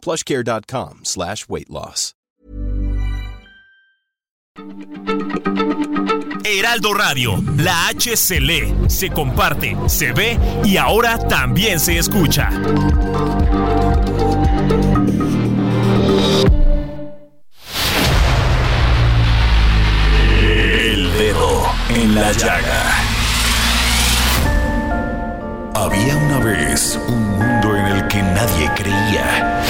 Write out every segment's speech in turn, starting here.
plushcare.com slash weight loss. Heraldo Radio, la H se se comparte, se ve y ahora también se escucha. El dedo en la llaga. Había una vez un mundo en el que nadie creía.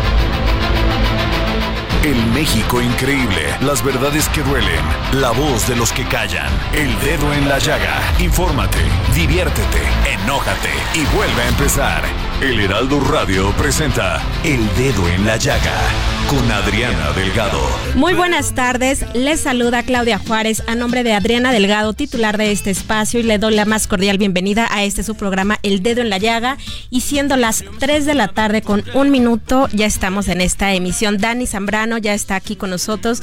El México increíble. Las verdades que duelen. La voz de los que callan. El dedo en la llaga. Infórmate, diviértete, enójate y vuelve a empezar. El Heraldo Radio presenta El Dedo en la Llaga con Adriana Delgado. Muy buenas tardes, les saluda Claudia Juárez a nombre de Adriana Delgado, titular de este espacio, y le doy la más cordial bienvenida a este su programa El Dedo en la Llaga. Y siendo las 3 de la tarde con un minuto, ya estamos en esta emisión. Dani Zambrano ya está aquí con nosotros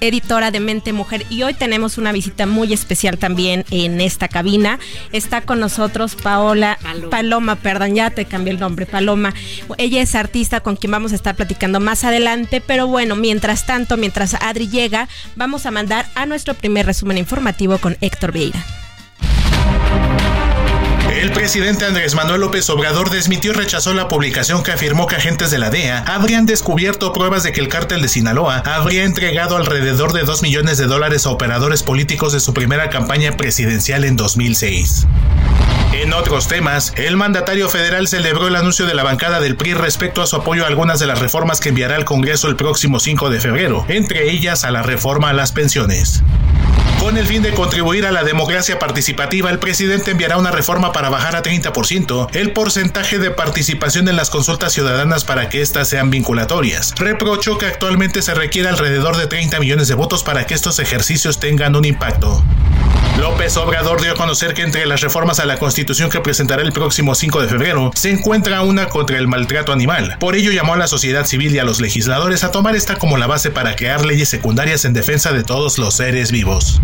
editora de Mente Mujer. Y hoy tenemos una visita muy especial también en esta cabina. Está con nosotros Paola Paloma. perdón, ya te cambié el nombre, Paloma. Ella es artista con quien vamos a estar platicando más adelante. Pero bueno, mientras tanto, mientras Adri llega, vamos a mandar a nuestro primer resumen informativo con Héctor Vieira. El presidente Andrés Manuel López Obrador desmitió y rechazó la publicación que afirmó que agentes de la DEA habrían descubierto pruebas de que el cártel de Sinaloa habría entregado alrededor de 2 millones de dólares a operadores políticos de su primera campaña presidencial en 2006. En otros temas, el mandatario federal celebró el anuncio de la bancada del PRI respecto a su apoyo a algunas de las reformas que enviará al Congreso el próximo 5 de febrero, entre ellas a la reforma a las pensiones. Con el fin de contribuir a la democracia participativa, el presidente enviará una reforma para bajar a 30% el porcentaje de participación en las consultas ciudadanas para que éstas sean vinculatorias. Reprochó que actualmente se requiere alrededor de 30 millones de votos para que estos ejercicios tengan un impacto. López Obrador dio a conocer que entre las reformas a la Constitución que presentará el próximo 5 de febrero se encuentra una contra el maltrato animal. Por ello llamó a la sociedad civil y a los legisladores a tomar esta como la base para crear leyes secundarias en defensa de todos los seres vivos.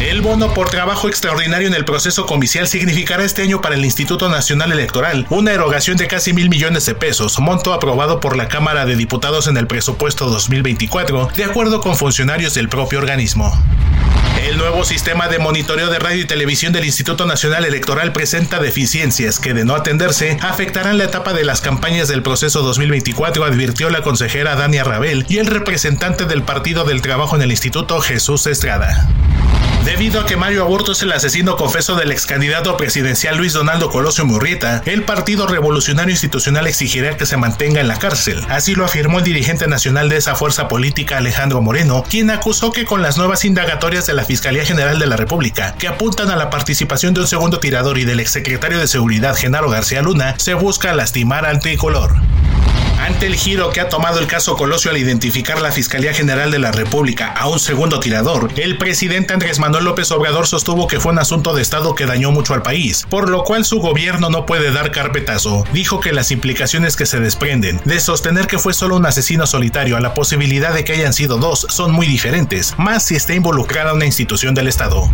El bono por trabajo extraordinario en el proceso comicial significará este año para el Instituto Nacional Electoral una erogación de casi mil millones de pesos, monto aprobado por la Cámara de Diputados en el presupuesto 2024, de acuerdo con funcionarios del propio organismo. El nuevo sistema de monitoreo de radio y televisión del Instituto Nacional Electoral presenta deficiencias que, de no atenderse, afectarán la etapa de las campañas del proceso 2024, advirtió la consejera Dania Rabel y el representante del Partido del Trabajo en el Instituto, Jesús Estrada. Debido a que Mario Aburto es el asesino confeso del ex candidato presidencial Luis Donaldo Colosio Murrieta, el Partido Revolucionario Institucional exigirá que se mantenga en la cárcel. Así lo afirmó el dirigente nacional de esa fuerza política Alejandro Moreno, quien acusó que con las nuevas indagatorias de la Fiscalía General de la República, que apuntan a la participación de un segundo tirador y del exsecretario de Seguridad Genaro García Luna, se busca lastimar al tricolor. Ante el giro que ha tomado el caso Colosio al identificar la Fiscalía General de la República a un segundo tirador, el presidente Andrés Manuel López Obrador sostuvo que fue un asunto de Estado que dañó mucho al país, por lo cual su gobierno no puede dar carpetazo. Dijo que las implicaciones que se desprenden de sostener que fue solo un asesino solitario a la posibilidad de que hayan sido dos son muy diferentes, más si está involucrada una institución del Estado.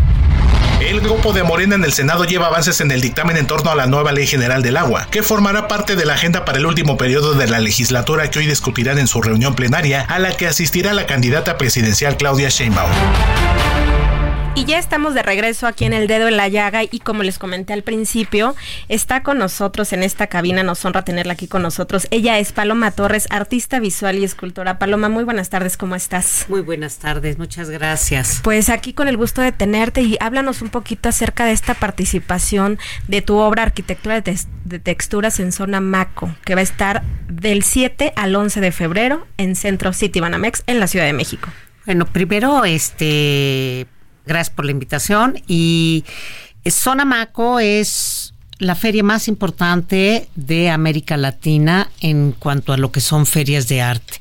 El grupo de Morena en el Senado lleva avances en el dictamen en torno a la nueva Ley General del Agua, que formará parte de la agenda para el último periodo de la legislatura que hoy discutirán en su reunión plenaria, a la que asistirá la candidata presidencial Claudia Sheinbaum. Y ya estamos de regreso aquí en El Dedo en la Llaga y como les comenté al principio, está con nosotros en esta cabina, nos honra tenerla aquí con nosotros. Ella es Paloma Torres, artista visual y escultora. Paloma, muy buenas tardes, ¿cómo estás? Muy buenas tardes, muchas gracias. Pues aquí con el gusto de tenerte y háblanos un poquito acerca de esta participación de tu obra Arquitectura de, de Texturas en Zona Maco, que va a estar del 7 al 11 de febrero en Centro City Banamex en la Ciudad de México. Bueno, primero, este, Gracias por la invitación. Y Sonamaco es la feria más importante de América Latina en cuanto a lo que son ferias de arte.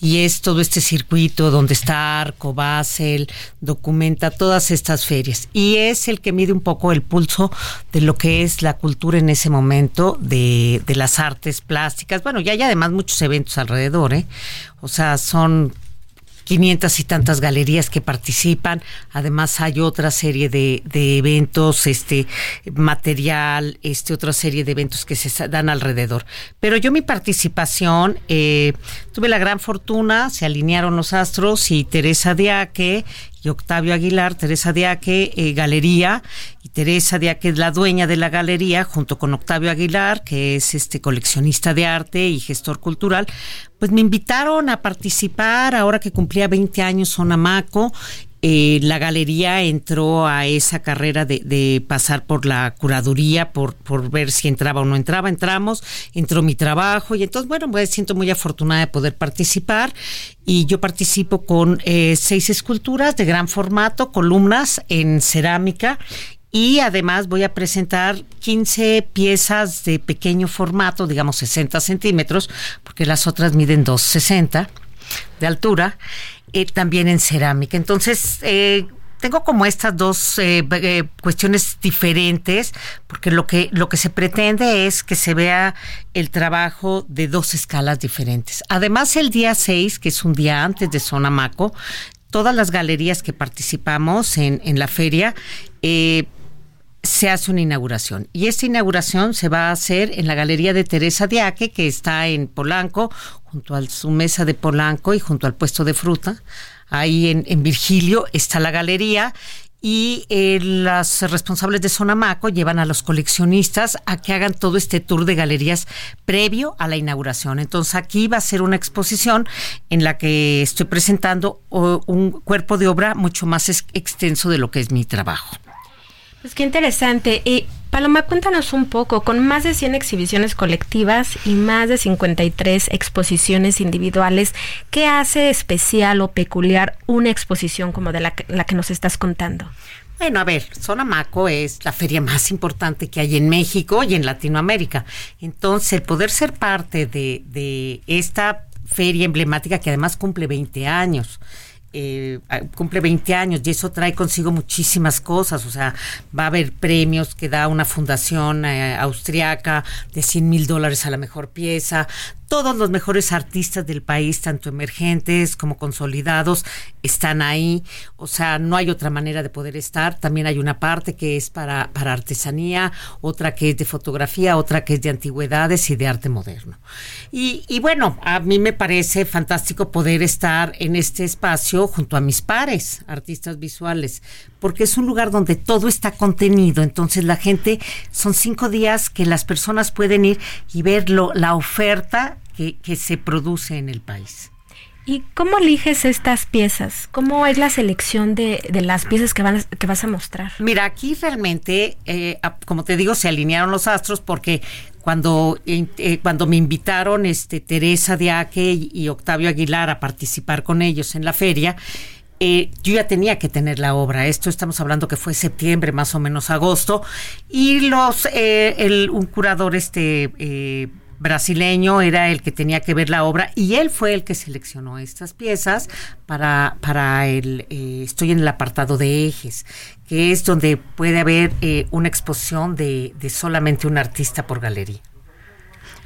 Y es todo este circuito donde está Arco, Basel, documenta todas estas ferias. Y es el que mide un poco el pulso de lo que es la cultura en ese momento, de, de las artes plásticas. Bueno, ya hay además muchos eventos alrededor, ¿eh? O sea, son 500 y tantas galerías que participan. Además hay otra serie de, de, eventos, este material, este otra serie de eventos que se dan alrededor. Pero yo mi participación eh, tuve la gran fortuna, se alinearon los astros y Teresa Diaque y Octavio Aguilar, Teresa Diaque, eh, Galería, y Teresa Diaque es la dueña de la galería, junto con Octavio Aguilar, que es este coleccionista de arte y gestor cultural, pues me invitaron a participar ahora que cumplía 20 años Sonamaco eh, la galería entró a esa carrera de, pasar por la curaduría, por, ver si entraba o no entraba. Entramos, entró mi trabajo y entonces, bueno, me siento muy afortunada de poder participar y yo participo con eh, seis esculturas de gran formato, columnas en cerámica y además voy a presentar 15 piezas de pequeño formato, digamos 60 centímetros, porque las otras miden 2,60 de altura eh, también en cerámica. Entonces, eh, tengo como estas dos eh, cuestiones diferentes, porque lo que, lo que se pretende es que se vea el trabajo de dos escalas diferentes. Además, el día 6, que es un día antes de Sonamaco, todas las galerías que participamos en, en la feria, se hace una inauguración. Y esta inauguración se va a hacer en la Galería de Teresa Diaque, que está en Polanco, junto a su mesa de Polanco y junto al puesto de fruta. Ahí en, Virgilio está la galería y eh, las responsables de Sonamaco llevan a los coleccionistas a que hagan todo este tour de galerías previo a la inauguración. Entonces aquí va a ser una exposición en la que estoy presentando un cuerpo de obra mucho más extenso de lo que es mi trabajo. Pues qué interesante. Y Paloma, cuéntanos un poco, con más de 100 exhibiciones colectivas y más de 53 exposiciones individuales, ¿qué hace especial o peculiar una exposición como de la, la que nos estás contando? Bueno, a ver, Sonamaco es la feria más importante que hay en México y en Latinoamérica. Entonces, el poder ser parte de, de esta feria emblemática que además cumple 20 años, eh, cumple 20 años y eso trae consigo muchísimas cosas. O sea, va a haber premios que da una fundación eh, austriaca de 100 mil dólares a la mejor pieza todos los mejores artistas del país, tanto emergentes como consolidados, están ahí. O sea, no hay otra manera de poder estar. También hay una parte que es para, para artesanía, otra que es de fotografía, otra que es de antigüedades y de arte moderno. Y, bueno, a mí me parece fantástico poder estar en este espacio junto a mis pares, artistas visuales, porque es un lugar donde todo está contenido. Entonces la gente, son cinco días que las personas pueden ir y ver la oferta que, se produce en el país. ¿Y cómo eliges estas piezas? ¿Cómo es la selección de, las piezas que, van, que vas a mostrar? Mira, aquí realmente, eh, como te digo, se alinearon los astros porque cuando, eh, cuando me invitaron este, Teresa Diaque y, y, Octavio Aguilar a participar con ellos en la feria, eh, yo ya tenía que tener la obra. Esto estamos hablando que fue septiembre, más o menos agosto, y los el, un curador este brasileño era el que tenía que ver la obra y él fue el que seleccionó estas piezas para, para el, eh, estoy en el apartado de ejes, que es donde puede haber eh, una exposición de, de solamente un artista por galería.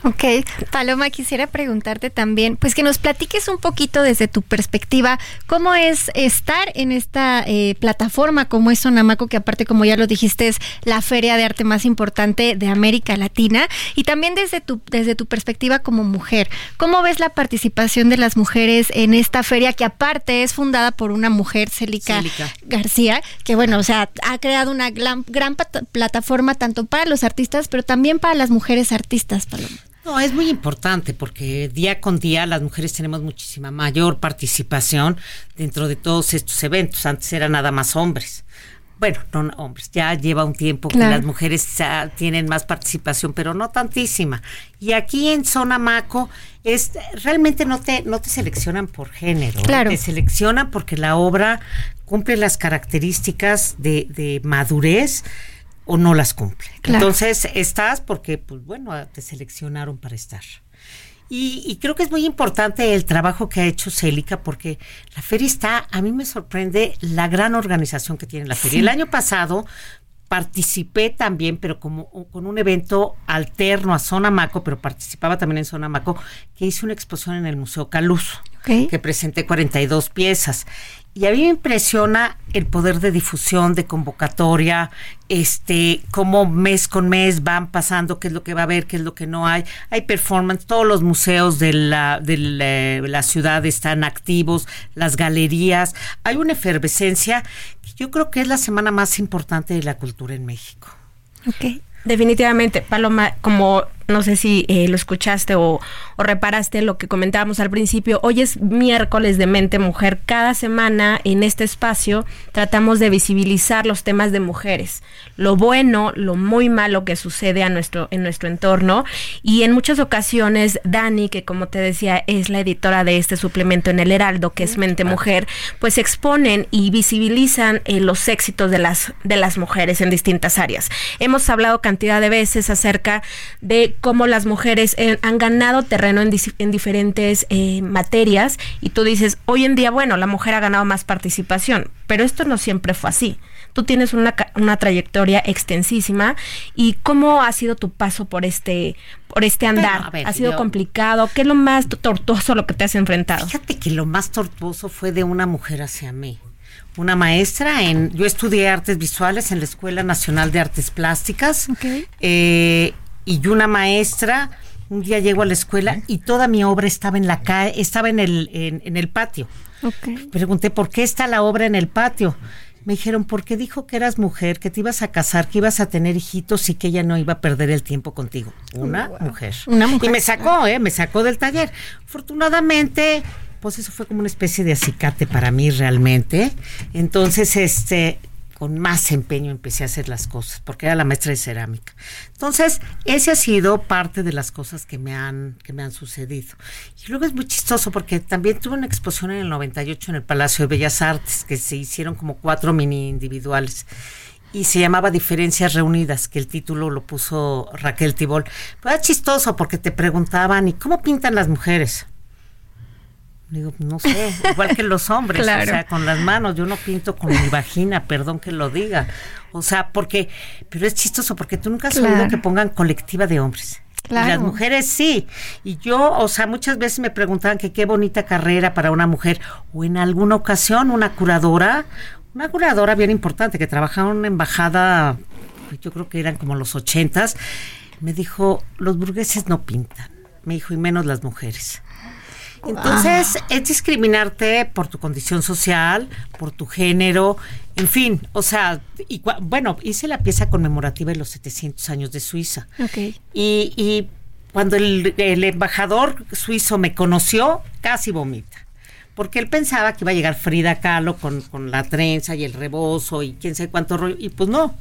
Ok, Paloma, quisiera preguntarte también, pues que nos platiques un poquito desde tu perspectiva, cómo es estar en esta eh, plataforma como es Sonamaco, que aparte, como ya lo dijiste, es la feria de arte más importante de América Latina, y también desde tu, desde tu perspectiva como mujer, ¿cómo ves la participación de las mujeres en esta feria que aparte es fundada por una mujer, Célica, García, que bueno, o sea, ha creado una gran, gran plataforma tanto para los artistas, pero también para las mujeres artistas, Paloma? No, es muy importante porque día con día las mujeres tenemos muchísima mayor participación dentro de todos estos eventos. Antes eran nada más hombres. bueno, no hombres, ya lleva un tiempo que las mujeres tienen más participación, pero no tantísima. Y aquí en Zona Maco es realmente no te no te seleccionan por género, te seleccionan porque la obra cumple las características de, de madurez o no las cumple. Entonces, estás porque pues bueno, te seleccionaron para estar. Y, creo que es muy importante el trabajo que ha hecho Célica porque la feria está, a mí me sorprende la gran organización que tiene la feria. El año pasado participé también, pero como con un evento alterno a Zona Maco, pero participaba también en Zona Maco, que hice una exposición en el Museo Caluso, que presenté 42 piezas. Y a mí me impresiona el poder de difusión, de convocatoria, este, cómo mes con mes van pasando, qué es lo que va a haber, qué es lo que no hay. Hay performance, todos los museos de la, de la, ciudad están activos, las galerías. Hay una efervescencia que yo creo que es la semana más importante de la cultura en México. Ok. Definitivamente, Paloma, como no sé si eh, lo escuchaste o, reparaste lo que comentábamos al principio. Hoy es miércoles de Mente Mujer. Cada semana en este espacio tratamos de visibilizar los temas de mujeres, lo bueno, lo muy malo que sucede a nuestro, en nuestro entorno. Y en muchas ocasiones, Dani, que como te decía, es la editora de este suplemento en el Heraldo, que es Mente Mujer, pues exponen y visibilizan eh, los éxitos de las, de las mujeres en distintas áreas. Hemos hablado cantidad de veces acerca de cómo las mujeres eh, han ganado terreno en, diferentes eh, materias y tú dices, hoy en día, bueno, la mujer ha ganado más participación, pero esto no siempre fue así. Tú tienes una, una trayectoria extensísima y cómo ha sido tu paso por este por este andar. ¿Ha sido complicado? ¿Qué es lo más tortuoso lo que te has enfrentado? Fíjate que lo más tortuoso fue de una mujer hacia mí una maestra en yo estudié artes visuales en la Escuela Nacional de Artes Plásticas eh, y una maestra, un día llego a la escuela y toda mi obra estaba en la calle, estaba en el, en, el patio. Pregunté, ¿por qué está la obra en el patio? Me dijeron, porque dijo que eras mujer, que te ibas a casar, que ibas a tener hijitos y que ella no iba a perder el tiempo contigo. Una, mujer. Una mujer. Y me sacó, ¿eh? Me sacó del taller. Afortunadamente, pues eso fue como una especie de acicate para mí realmente. Entonces, este, con más empeño empecé a hacer las cosas, porque era la maestra de cerámica. Entonces, ese ha sido parte de las cosas que me han, que me han sucedido. Y luego es muy chistoso porque también tuve una exposición en el 98 en el Palacio de Bellas Artes, que se hicieron como cuatro mini individuales. Y se llamaba Diferencias Reunidas, que el título lo puso Raquel Tibol. Fue chistoso porque te preguntaban, ¿y cómo pintan las mujeres? Digo, no sé, igual que los hombres, o sea, con las manos, yo no pinto con mi vagina, perdón que lo diga. O sea, porque, pero es chistoso porque tú nunca has oído que pongan colectiva de hombres. Y las mujeres sí. Y yo, o sea, muchas veces me preguntaban que qué bonita carrera para una mujer. O en alguna ocasión una curadora, una curadora bien importante que trabajaba en una embajada, yo creo que eran como los ochentas, me dijo, los burgueses no pintan. Me dijo, y menos las mujeres. Entonces, es discriminarte por tu condición social, por tu género, en fin, o sea, y, bueno, hice la pieza conmemorativa de los 700 años de Suiza. Y, y cuando el, embajador suizo me conoció, casi vomita. Porque él pensaba que iba a llegar Frida Kahlo con, con la trenza y el rebozo y quién sabe cuánto rollo. Y pues no,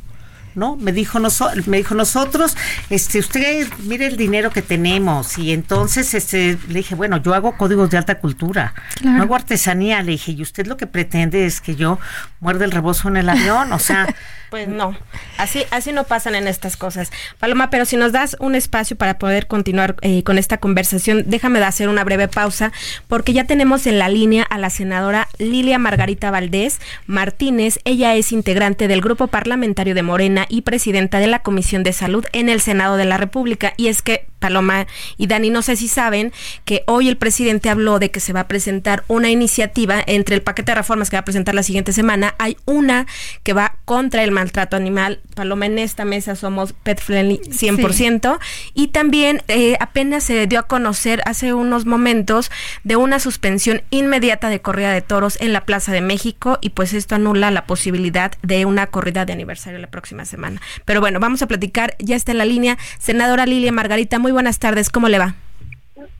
¿no? Me dijo, me dijo nosotros, este, usted mire el dinero que tenemos y entonces este, le dije, bueno, yo hago códigos de alta cultura, no hago artesanía, le dije, y usted lo que pretende es que yo muerde el rebozo en el avión, o sea... Pues no, así, así no pasan en estas cosas. Paloma, pero si nos das un espacio para poder continuar eh, con esta conversación, déjame de hacer una breve pausa, porque ya tenemos en la línea a la senadora Lilia Margarita Valdés Martínez. Ella es integrante del Grupo Parlamentario de Morena y presidenta de la Comisión de Salud en el Senado de la República. Y es que Paloma y Dani, no sé si saben que hoy el presidente habló de que se va a presentar una iniciativa entre el paquete de reformas que va a presentar la siguiente semana. Hay una que va contra el maltrato animal. Paloma, en esta mesa somos pet friendly 100%. Y también eh, apenas se dio a conocer hace unos momentos de una suspensión inmediata de corrida de toros en la Plaza de México y pues esto anula la posibilidad de una corrida de aniversario la próxima semana. Pero bueno, vamos a platicar. Ya está en la línea senadora Lilia Margarita muy buenas tardes, ¿cómo le va?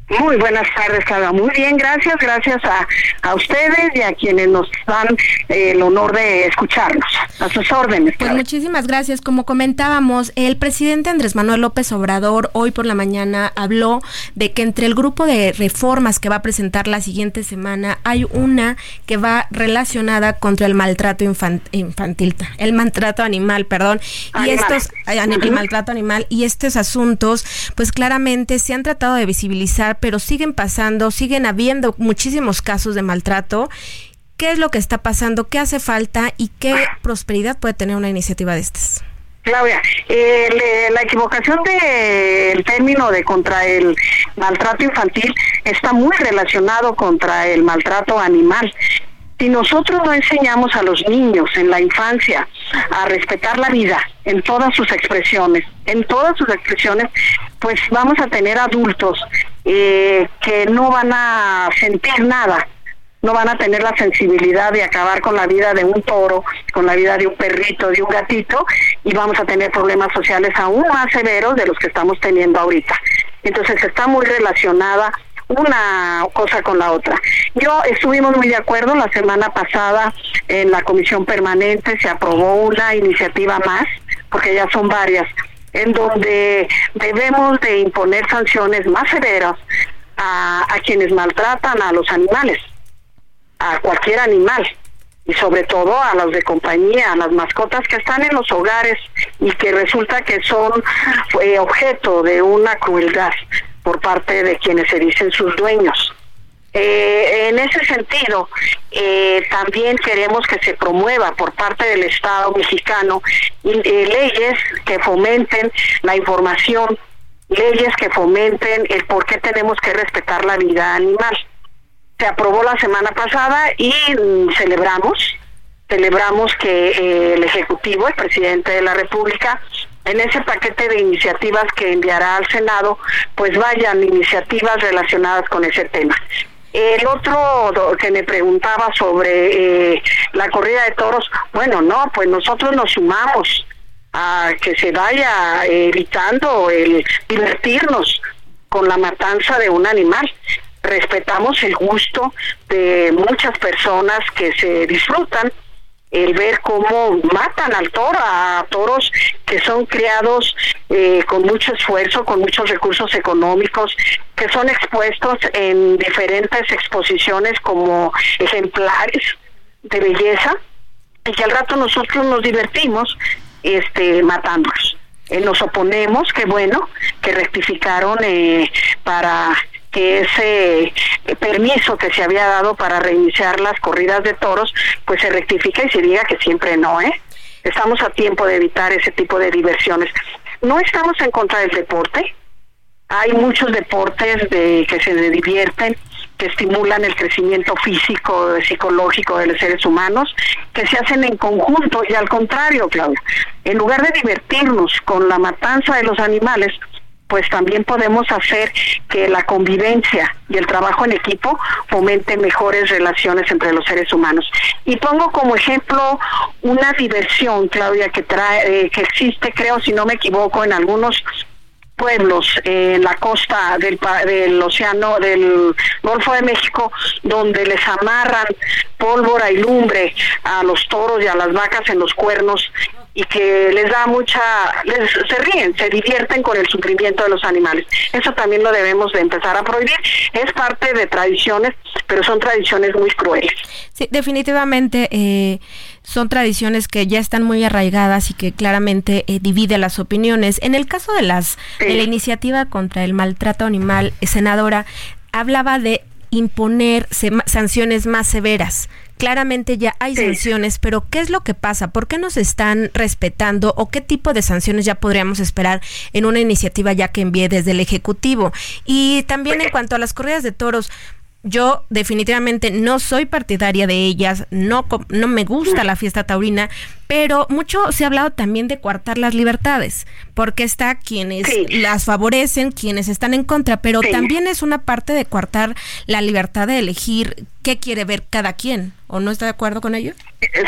Muy buenas tardes, Claudia. Muy bien, gracias. Gracias a, a ustedes y a quienes nos dan eh, el honor de escucharnos. A sus órdenes. Pues muchísimas gracias. Como comentábamos, el presidente Andrés Manuel López Obrador hoy por la mañana habló de que entre el grupo de reformas que va a presentar la siguiente semana hay una que va relacionada contra el maltrato infantil, el maltrato animal, perdón. Y estos, el maltrato animal y estos asuntos, pues claramente se han tratado de visibilizar pero siguen pasando, siguen habiendo muchísimos casos de maltrato. ¿Qué es lo que está pasando? ¿Qué hace falta? ¿Y qué prosperidad puede tener una iniciativa de estas? Claudia, eh, la equivocación del término de contra el maltrato infantil está muy relacionado contra el maltrato animal. Si nosotros no enseñamos a los niños en la infancia a respetar la vida en todas sus expresiones, en todas sus expresiones, pues vamos a tener adultos eh, que no van a sentir nada, no van a tener la sensibilidad de acabar con la vida de un toro, con la vida de un perrito, de un gatito, y vamos a tener problemas sociales aún más severos de los que estamos teniendo ahorita. Entonces está muy relacionada una cosa con la otra. Yo estuvimos muy de acuerdo la semana pasada en la comisión permanente se aprobó una iniciativa más, porque ya son varias, en donde debemos de imponer sanciones más severas a, quienes maltratan a los animales, a cualquier animal y sobre todo a los de compañía, a las mascotas que están en los hogares y que resulta que son eh, objeto de una crueldad por parte de quienes se dicen sus dueños. Eh, en ese sentido, eh, también queremos que se promueva por parte del Estado mexicano eh, leyes que fomenten la información, leyes que fomenten el por qué tenemos que respetar la vida animal. Se aprobó la semana pasada y mm, celebramos, celebramos que el Ejecutivo, el presidente de la República, en ese paquete de iniciativas que enviará al Senado, pues vayan iniciativas relacionadas con ese tema. El otro que me preguntaba sobre eh, la corrida de toros, bueno, no, pues nosotros nos sumamos a que se vaya evitando el divertirnos con la matanza de un animal. Respetamos el gusto de muchas personas que se disfrutan el ver cómo matan al toro, a toros que son criados eh, con mucho esfuerzo, con muchos recursos económicos, que son expuestos en diferentes exposiciones como ejemplares de belleza, y que al rato nosotros nos divertimos este matándolos. Eh, nos oponemos, que bueno, que rectificaron eh, para que ese permiso que se había dado para reiniciar las corridas de toros, pues se rectifique y se diga que siempre no, ¿eh? Estamos a tiempo de evitar ese tipo de diversiones. No estamos en contra del deporte. Hay muchos deportes de que se divierten, que estimulan el crecimiento físico, psicológico de los seres humanos, que se hacen en conjunto y al contrario, Claudia, en lugar de divertirnos con la matanza de los animales, pues también podemos hacer que la convivencia y el trabajo en equipo fomente mejores relaciones entre los seres humanos. Y pongo como ejemplo una diversión, Claudia, que trae, eh, que existe, creo, si no me equivoco, en algunos pueblos en la costa del, del océano del Golfo de México donde les amarran pólvora y lumbre a los toros y a las vacas en los cuernos y que les da mucha, les, se ríen, se divierten con el sufrimiento de los animales. Eso también lo debemos de empezar a prohibir. Es parte de tradiciones, pero son tradiciones muy crueles. Sí, definitivamente eh, son tradiciones que ya están muy arraigadas y que claramente eh, dividen las opiniones. En el caso de las de la iniciativa contra el maltrato animal, senadora hablaba de imponer sanciones más severas claramente ya hay sanciones, pero ¿qué es lo que pasa? ¿Por qué nos están respetando o qué tipo de sanciones ya podríamos esperar en una iniciativa ya que envíe desde el Ejecutivo? Y también en cuanto a las corridas de toros, yo definitivamente no soy partidaria de ellas, no, no me gusta la fiesta taurina, pero mucho se ha hablado también de coartar las libertades, porque está quienes las favorecen, quienes están en contra, pero también es una parte de coartar la libertad de elegir qué quiere ver cada quien, ¿o no está de acuerdo con ello?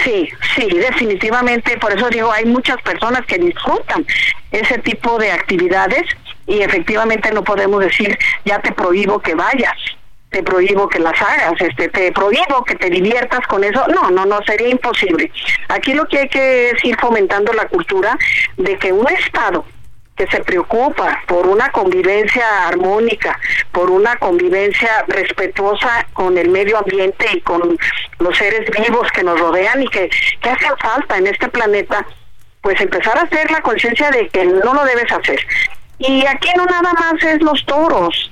Sí, sí, definitivamente, por eso digo, hay muchas personas que disfrutan ese tipo de actividades y efectivamente no podemos decir ya te prohíbo que vayas te prohíbo que las hagas, este, te prohíbo que te diviertas con eso. No, no, no, sería imposible. Aquí lo que hay que es ir fomentando la cultura de que un Estado que se preocupa por una convivencia armónica, por una convivencia respetuosa con el medio ambiente y con los seres vivos que nos rodean y que, que hacen falta en este planeta, pues empezar a hacer la conciencia de que no lo debes hacer. Y aquí no nada más es los toros,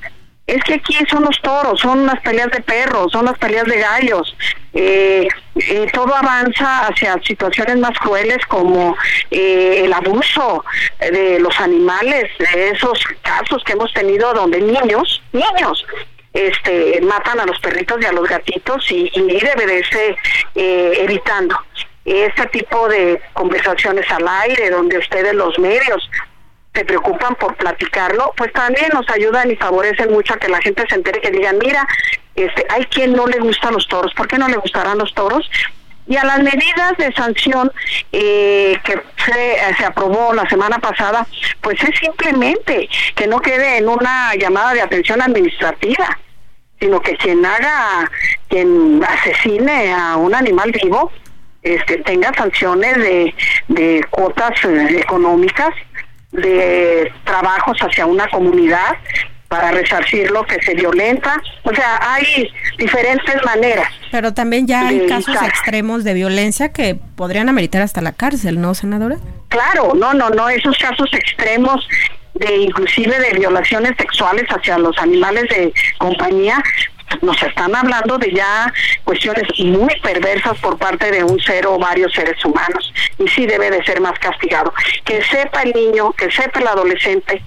es que aquí son los toros, son las peleas de perros, son las peleas de gallos. Eh, eh, todo avanza hacia situaciones más crueles como eh, el abuso de los animales, de esos casos que hemos tenido donde niños, niños, este, matan a los perritos y a los gatitos y, y debe de irse evitando este tipo de conversaciones al aire donde ustedes los medios se preocupan por platicarlo, pues también nos ayudan y favorecen mucho a que la gente se entere que digan, mira, este, hay quien no le gustan los toros, ¿por qué no le gustarán los toros? Y a las medidas de sanción eh, que se, se, aprobó la semana pasada, pues es simplemente que no quede en una llamada de atención administrativa, sino que quien haga, quien asesine a un animal vivo, este, tenga sanciones de, de cuotas eh, económicas de trabajos hacia una comunidad para resarcir lo que se violenta. O sea, hay diferentes maneras. Pero también ya hay casos extremos de violencia que podrían ameritar hasta la cárcel, ¿no, senadora? Claro, no, no, no, esos casos extremos de inclusive de violaciones sexuales hacia los animales de compañía, nos están hablando de ya cuestiones muy perversas por parte de un ser o varios seres humanos y sí debe de ser más castigado. Que sepa el niño, que sepa el adolescente,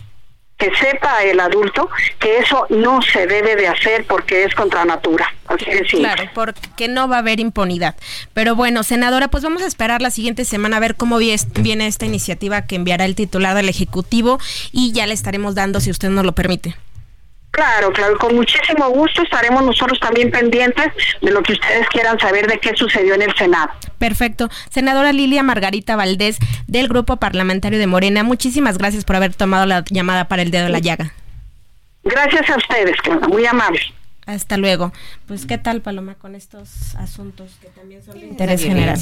que sepa el adulto que eso no se debe de hacer porque es contra natura. Así claro, porque no va a haber impunidad. Pero bueno, senadora, pues vamos a esperar la siguiente semana a ver cómo viene esta iniciativa que enviará el titular del Ejecutivo y ya le estaremos dando si usted nos lo permite. Claro, claro, con muchísimo gusto estaremos nosotros también pendientes de lo que ustedes quieran saber de qué sucedió en el Senado. Perfecto. Senadora Lilia Margarita Valdés del Grupo Parlamentario de Morena, muchísimas gracias por haber tomado la llamada para el dedo de la llaga. Gracias a ustedes, muy amables. Hasta luego. Pues, ¿qué tal, Paloma, con estos asuntos que también son de interés general?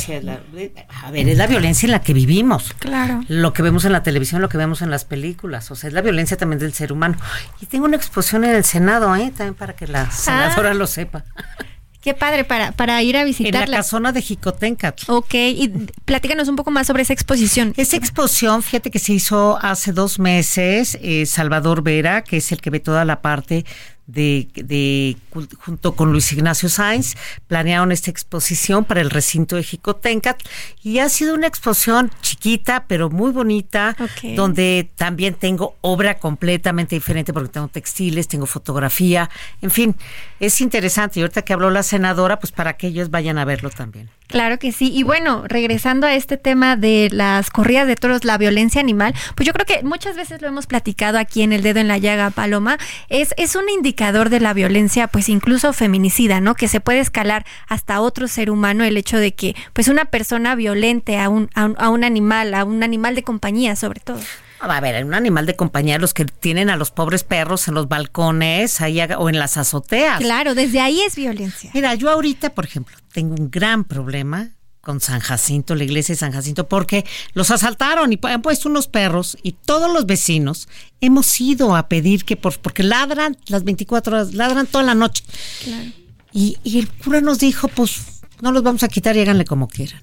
a ver, es la violencia en la que vivimos. Claro. Lo que vemos en la televisión, lo que vemos en las películas. O sea, es la violencia también del ser humano. Y tengo una exposición en el Senado, ¿eh? También para que la senadora ah. lo sepa. Qué padre para, para ir a visitarla. En la casona de Jicotencat. Ok, y platícanos un poco más sobre esa exposición. Esa exposición, fíjate que se hizo hace dos meses, eh, Salvador Vera, que es el que ve toda la parte de, de, junto con Luis Ignacio Sainz, planearon esta exposición para el recinto de Jicotencat. Y ha sido una exposición chiquita pero muy bonita, donde también tengo obra completamente diferente porque tengo textiles, tengo fotografía, en fin, es interesante. Y ahorita que habló la senadora, pues para que ellos vayan a verlo también. Claro que sí. Y bueno, regresando a este tema de las corridas de toros, la violencia animal, pues yo creo que muchas veces lo hemos platicado aquí en el dedo en la llaga, Paloma, es, es un indicador de la violencia, pues incluso feminicida, ¿no? Que se puede escalar hasta otro ser humano el hecho de que, pues una persona violente a un, a un, animal, a un animal de compañía sobre todo. A ver, un animal de compañía, los que tienen a los pobres perros en los balcones ahí, o en las azoteas. Claro, desde ahí es violencia. Mira, yo ahorita, por ejemplo, tengo un gran problema con San Jacinto, la iglesia de San Jacinto, porque los asaltaron y han puesto unos perros y todos los vecinos hemos ido a pedir que, por, porque ladran las 24 horas, ladran toda la noche. Claro. Y, y el cura nos dijo, pues no los vamos a quitar y háganle como quieran.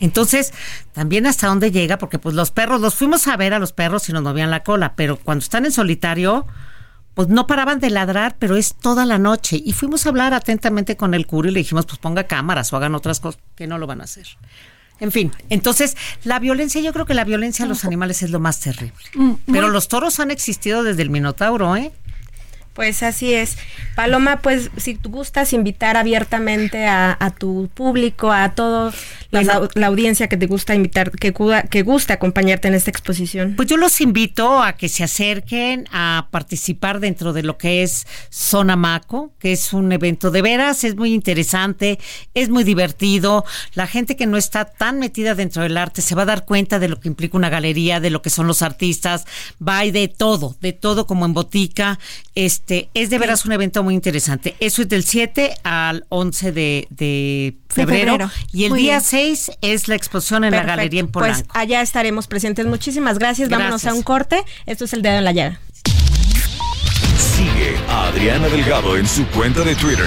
Entonces, también hasta dónde llega, porque pues los perros, los fuimos a ver a los perros y nos movían la cola, pero cuando están en solitario, pues no paraban de ladrar, pero es toda la noche. Y fuimos a hablar atentamente con el cura y le dijimos, pues ponga cámaras o hagan otras cosas, que no lo van a hacer. En fin, entonces la violencia, yo creo que la violencia a los animales es lo más terrible. Mm, pero los toros han existido desde el Minotauro, ¿eh? Pues así es. Paloma, pues si tú gustas invitar abiertamente a, tu público, a toda la, audiencia que te gusta invitar, que, que gusta acompañarte en esta exposición. Pues yo los invito a que se acerquen a participar dentro de lo que es Zona Maco, que es un evento de veras, es muy interesante, es muy divertido. La gente que no está tan metida dentro del arte se va a dar cuenta de lo que implica una galería, de lo que son los artistas, va y de todo, de todo como en botica. Este, es de veras un evento muy interesante. Eso es del 7 al 11 de, febrero, Y el día 6 es la exposición en la galería en pues Polanco. Pues allá estaremos presentes. Muchísimas gracias. Vámonos a un corte. Esto es el dedo en la llaga. Sigue a Adriana Delgado en su cuenta de Twitter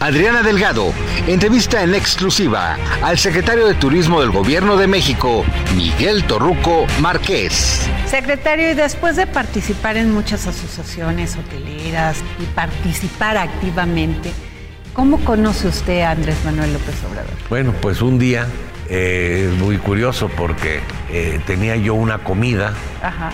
Adriana Delgado entrevista en exclusiva al secretario de Turismo del Gobierno de México, Miguel Torruco Márquez. Secretario, y después de participar en muchas asociaciones hoteleras y participar activamente, ¿cómo conoce usted a Andrés Manuel López Obrador? Bueno, pues un día eh, es muy curioso porque eh, tenía yo una comida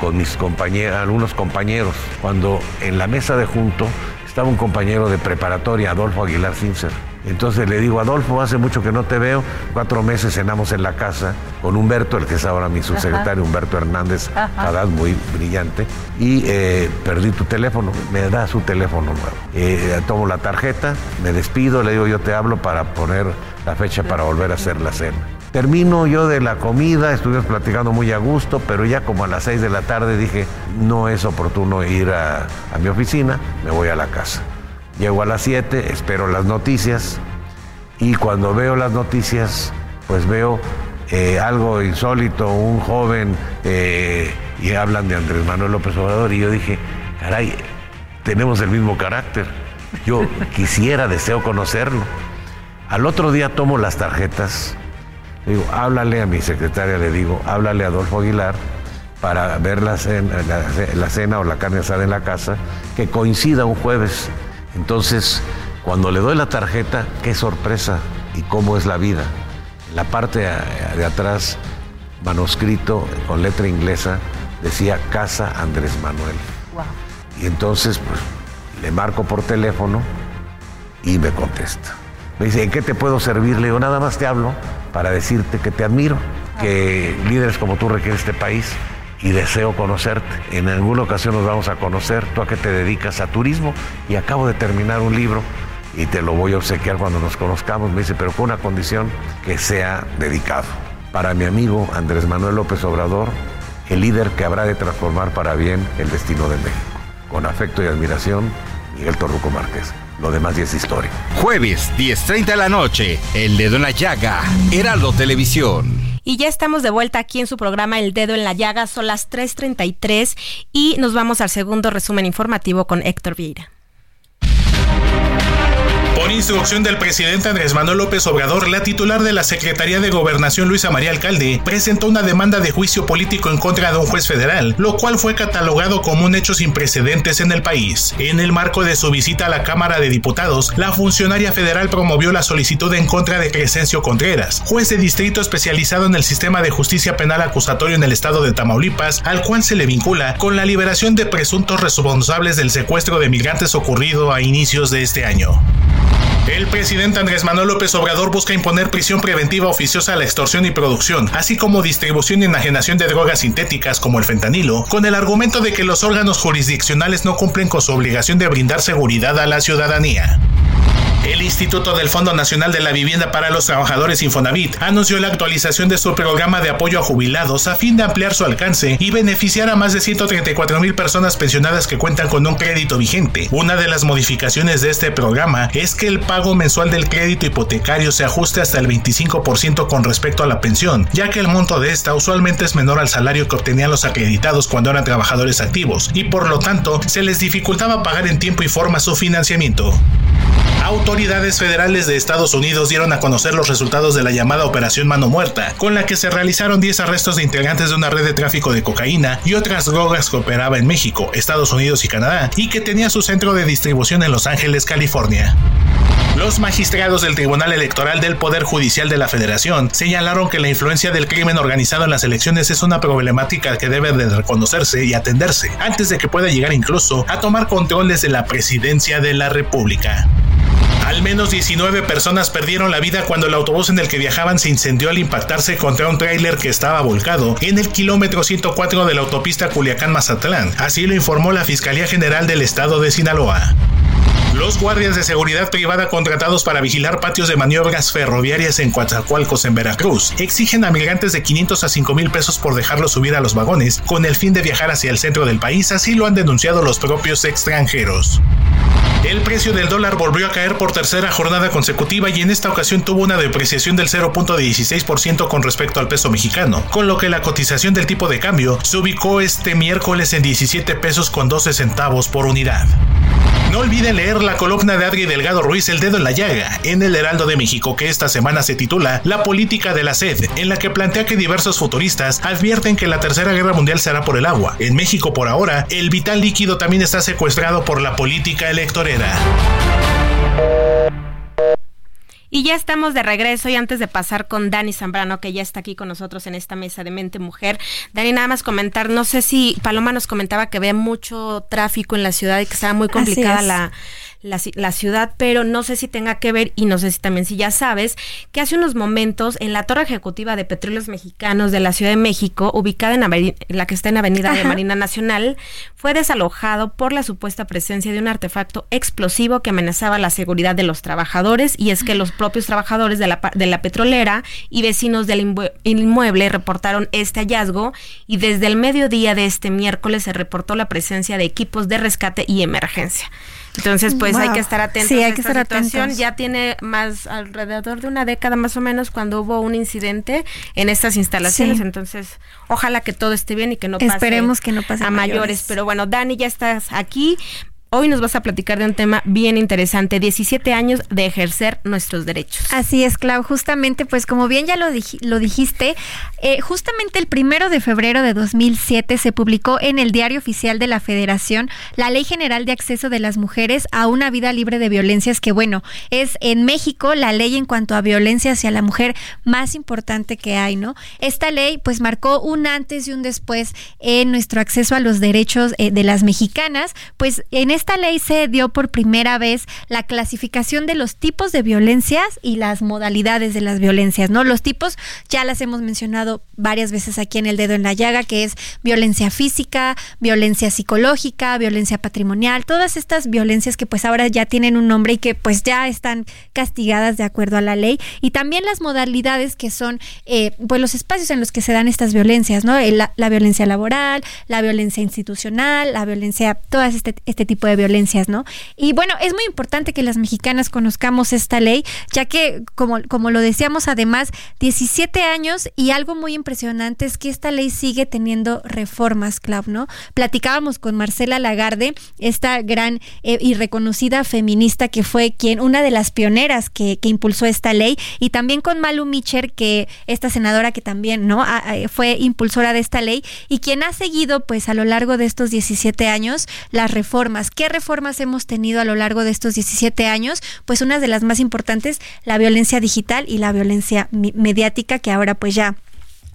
con mis compañeros, algunos compañeros, cuando en la mesa de junto estaba un compañero de preparatoria, Adolfo Aguilar Cincer. Entonces le digo, Adolfo, hace mucho que no te veo. Cuatro meses cenamos en la casa con Humberto, el que es ahora mi subsecretario, Humberto Hernández, edad muy brillante. Y eh, perdí tu teléfono, me da su teléfono nuevo. Eh, tomo la tarjeta, me despido, le digo, yo te hablo para poner la fecha para volver a hacer la cena. Termino yo de la comida, estuvimos platicando muy a gusto, pero ya como a las seis de la tarde dije, no es oportuno ir a, mi oficina, me voy a la casa. Llego a las siete, espero las noticias y cuando veo las noticias, pues veo eh, algo insólito, un joven eh, y hablan de Andrés Manuel López Obrador y yo dije, caray, tenemos el mismo carácter. Yo quisiera, deseo conocerlo. Al otro día tomo las tarjetas digo, háblale a mi secretaria, le digo, háblale a Adolfo Aguilar para ver la cena, la, cena o la carne asada en la casa, que coincida un jueves. Entonces, cuando le doy la tarjeta, qué sorpresa y cómo es la vida. En la parte de atrás, manuscrito con letra inglesa, decía Casa Andrés Manuel. Y entonces, pues, le marco por teléfono y me contesta. Me dice, ¿en qué te puedo servir? Le digo, nada más te hablo para decirte que te admiro, que líderes como tú requieren este país y deseo conocerte. En alguna ocasión nos vamos a conocer, tú a qué te dedicas a turismo y acabo de terminar un libro y te lo voy a obsequiar cuando nos conozcamos. Me dice, pero con una condición que sea dedicado. Para mi amigo Andrés Manuel López Obrador, el líder que habrá de transformar para bien el destino de México. Con afecto y admiración, Miguel Torruco Márquez. Lo demás ya es historia. Jueves, 10.30 de la noche, El Dedo en la Llaga, Heraldo Televisión. Y ya estamos de vuelta aquí en su programa El Dedo en la Llaga, son las 3.33 y nos vamos al segundo resumen informativo con Héctor Vieira. Instrucción del presidente Andrés Manuel López Obrador, la titular de la Secretaría de Gobernación Luisa María Alcalde presentó una demanda de juicio político en contra de un juez federal, lo cual fue catalogado como un hecho sin precedentes en el país. En el marco de su visita a la Cámara de Diputados, la funcionaria federal promovió la solicitud en contra de Crescencio Contreras, juez de distrito especializado en el sistema de justicia penal acusatorio en el estado de Tamaulipas, al cual se le vincula con la liberación de presuntos responsables del secuestro de migrantes ocurrido a inicios de este año. El presidente Andrés Manuel López Obrador busca imponer prisión preventiva oficiosa a la extorsión y producción, así como distribución y enajenación de drogas sintéticas como el fentanilo, con el argumento de que los órganos jurisdiccionales no cumplen con su obligación de brindar seguridad a la ciudadanía. El Instituto del Fondo Nacional de la Vivienda para los Trabajadores Infonavit anunció la actualización de su programa de apoyo a jubilados a fin de ampliar su alcance y beneficiar a más de 134 mil personas pensionadas que cuentan con un crédito vigente. Una de las modificaciones de este programa es que el pago mensual del crédito hipotecario se ajuste hasta el 25% con respecto a la pensión, ya que el monto de esta usualmente es menor al salario que obtenían los acreditados cuando eran trabajadores activos y por lo tanto se les dificultaba pagar en tiempo y forma su financiamiento. Autoridades federales de Estados Unidos dieron a conocer los resultados de la llamada Operación Mano Muerta, con la que se realizaron 10 arrestos de integrantes de una red de tráfico de cocaína y otras drogas que operaba en México, Estados Unidos y Canadá, y que tenía su centro de distribución en Los Ángeles, California. Los magistrados del Tribunal Electoral del Poder Judicial de la Federación señalaron que la influencia del crimen organizado en las elecciones es una problemática que debe de reconocerse y atenderse, antes de que pueda llegar incluso a tomar controles de la presidencia de la República. Al menos 19 personas perdieron la vida cuando el autobús en el que viajaban se incendió al impactarse contra un tráiler que estaba volcado en el kilómetro 104 de la autopista Culiacán-Mazatlán. Así lo informó la Fiscalía General del Estado de Sinaloa. Los guardias de seguridad privada contratados para vigilar patios de maniobras ferroviarias en Coatzacoalcos, en Veracruz, exigen a migrantes de 500 a 5 mil pesos por dejarlos subir a los vagones con el fin de viajar hacia el centro del país, así lo han denunciado los propios extranjeros. El precio del dólar volvió a caer por tercera jornada consecutiva y en esta ocasión tuvo una depreciación del 0.16% con respecto al peso mexicano, con lo que la cotización del tipo de cambio se ubicó este miércoles en 17 pesos con 12 centavos por unidad. No olviden leer la columna de Adri Delgado Ruiz El Dedo en la Llaga en el Heraldo de México que esta semana se titula La política de la sed, en la que plantea que diversos futuristas advierten que la Tercera Guerra Mundial será por el agua. En México por ahora, el vital líquido también está secuestrado por la política electorera. Y ya estamos de regreso y antes de pasar con Dani Zambrano, que ya está aquí con nosotros en esta mesa de Mente Mujer, Dani, nada más comentar, no sé si Paloma nos comentaba que ve mucho tráfico en la ciudad y que estaba muy complicada la la, la, ciudad, pero no sé si tenga que ver, y no sé si también si ya sabes, que hace unos momentos en la torre ejecutiva de Petróleos Mexicanos de la Ciudad de México, ubicada en la que está en Avenida de Marina Nacional, fue desalojado por la supuesta presencia de un artefacto explosivo que amenazaba la seguridad de los trabajadores, y es que los propios trabajadores de la, de la petrolera y vecinos del inmueble reportaron este hallazgo, y desde el mediodía de este miércoles se reportó la presencia de equipos de rescate y emergencia. Entonces, pues hay que estar atentos sí, hay a que esta estar situación. atentos. Ya tiene más alrededor de una década más o menos cuando hubo un incidente en estas instalaciones. Sí. Entonces, ojalá que todo esté bien y que no pase Esperemos que no pase a a mayores. mayores. Pero bueno, Dani, ya estás aquí. Hoy nos vas a platicar de un tema bien interesante, 17 años de ejercer nuestros derechos. Así es, Clau. Justamente, pues como bien ya lo, dij- lo dijiste, eh, justamente el primero de febrero de 2007 se publicó en el Diario Oficial de la Federación la Ley General de Acceso de las Mujeres a una vida libre de violencias, que bueno, es en México la ley en cuanto a violencia hacia la mujer más importante que hay, ¿no? Esta ley pues marcó un antes y un después en nuestro acceso a los derechos eh, de las mexicanas, pues en esta ley se dio por primera vez la clasificación de los tipos de violencias y las modalidades de las violencias, ¿no? Los tipos ya las hemos mencionado varias veces aquí en el dedo en la llaga, que es violencia física, violencia psicológica, violencia patrimonial, todas estas violencias que pues ahora ya tienen un nombre y que pues ya están castigadas de acuerdo a la ley y también las modalidades que son eh, pues los espacios en los que se dan estas violencias, ¿no? La, la violencia laboral, la violencia institucional, la violencia, todas este, este tipo de violencias, ¿no? Y bueno, es muy importante que las mexicanas conozcamos esta ley, ya que, como, como lo decíamos, además, 17 años y algo muy impresionante es que esta ley sigue teniendo reformas, Clau, ¿no? Platicábamos con Marcela Lagarde, esta gran eh, y reconocida feminista que fue quien, una de las pioneras que, que impulsó esta ley, y también con Malu Micher, que esta senadora que también, ¿no? fue impulsora de esta ley y quien ha seguido, pues, a lo largo de estos 17 años, las reformas. ¿Qué reformas hemos tenido a lo largo de estos 17 años? Pues una de las más importantes, la violencia digital y la violencia mediática, que ahora pues ya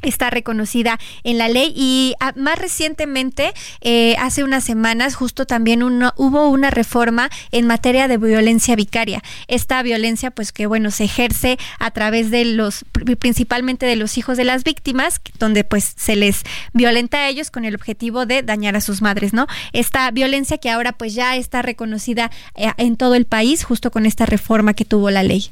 está reconocida en la ley y ah, más recientemente eh, hace unas semanas justo también hubo una reforma en materia de violencia vicaria. Esta violencia pues que bueno se ejerce a través de los principalmente de los hijos de las víctimas donde pues se les violenta a ellos con el objetivo de dañar a sus madres no esta violencia que ahora pues ya está reconocida eh, en todo el país justo con esta reforma que tuvo la ley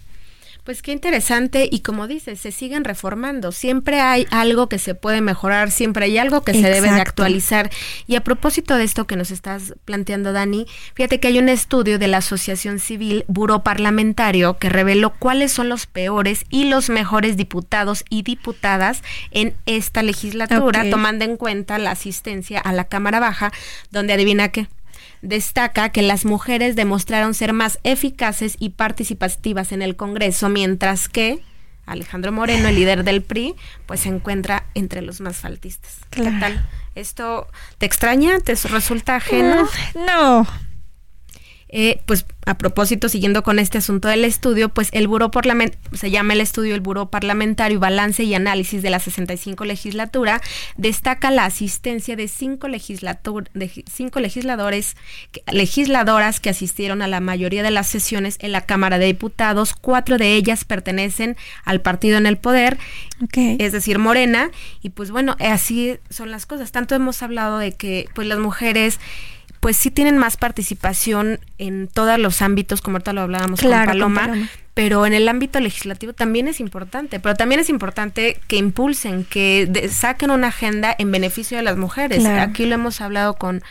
pues qué interesante y como dices, se siguen reformando. Siempre hay algo que se puede mejorar, siempre hay algo que se debe de actualizar. Y a propósito de esto que nos estás planteando, Dani, fíjate que hay un estudio de la Asociación Civil Buró Parlamentario que reveló cuáles son los peores y los mejores diputados y diputadas en esta legislatura, tomando en cuenta la asistencia a la Cámara Baja, donde adivina qué destaca que las mujeres demostraron ser más eficaces y participativas en el Congreso, mientras que Alejandro Moreno, el líder del PRI, pues se encuentra entre los más faltistas. ¿Qué tal? ¿Esto te extraña? ¿Te resulta ajeno? no, eh, pues a propósito, siguiendo con este asunto del estudio, pues el Buró Parlamentario, se llama el estudio el Buró Parlamentario Balance y Análisis de la 65 legislatura, destaca la asistencia de cinco, legislatur de cinco legisladores, legisladoras que asistieron a la mayoría de las sesiones en la Cámara de Diputados, cuatro de ellas pertenecen al partido en el poder, es decir, Morena, y pues bueno, así son las cosas. Tanto hemos hablado de que pues las mujeres pues sí tienen más participación en todos los ámbitos, como ahorita lo hablábamos con, Paloma, pero en el ámbito legislativo también es importante, pero también es importante que impulsen, que saquen una agenda en beneficio de las mujeres. Aquí lo hemos hablado con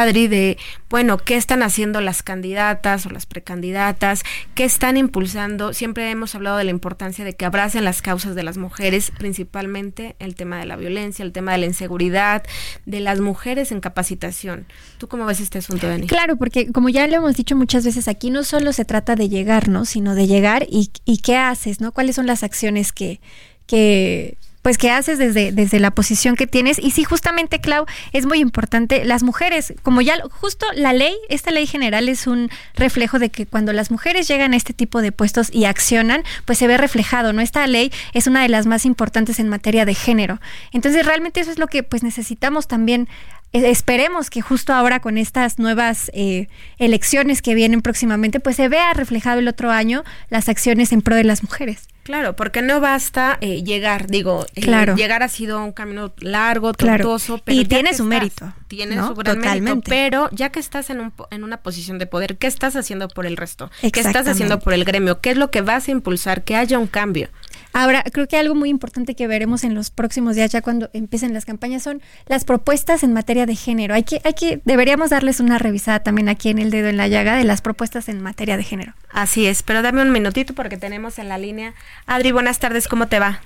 Adri, de, bueno, ¿qué están haciendo las candidatas o las precandidatas? ¿Qué están impulsando? Siempre hemos hablado de la importancia de que abracen las causas de las mujeres, principalmente el tema de la violencia, el tema de la inseguridad, de las mujeres en capacitación. ¿Tú cómo ves este asunto, Dani? Claro, porque como ya lo hemos dicho muchas veces aquí, no solo se trata de llegar, ¿no? Sino de llegar y, y qué haces, ¿no? ¿Cuáles son las acciones que, que pues que haces desde, desde la posición que tienes. Y sí, justamente, Clau, es muy importante, las mujeres, como ya justo la ley, esta ley general es un reflejo de que cuando las mujeres llegan a este tipo de puestos y accionan, pues se ve reflejado, ¿no? Esta ley es una de las más importantes en materia de género. Entonces, realmente eso es lo que pues necesitamos también e, esperemos que justo ahora con estas nuevas eh, elecciones que vienen próximamente, pues se vea reflejado el otro año las acciones en pro de las mujeres. Claro, porque no basta eh, llegar, digo, eh, llegar ha sido un camino largo, tortuoso, pero y tiene su mérito. Tiene su gran mérito, pero ya que estás en, un, en una posición de poder, ¿qué estás haciendo por el resto? ¿Qué estás haciendo por el gremio? ¿Qué es lo que vas a impulsar? Que haya un cambio. Ahora, creo que algo muy importante que veremos en los próximos días, ya cuando empiecen las campañas, son las propuestas en materia de género. Hay que, hay que, deberíamos darles una revisada también aquí en el dedo en la llaga de las propuestas en materia de género. Así es, pero dame un minutito porque tenemos en la línea. Adri, buenas tardes, ¿cómo te va?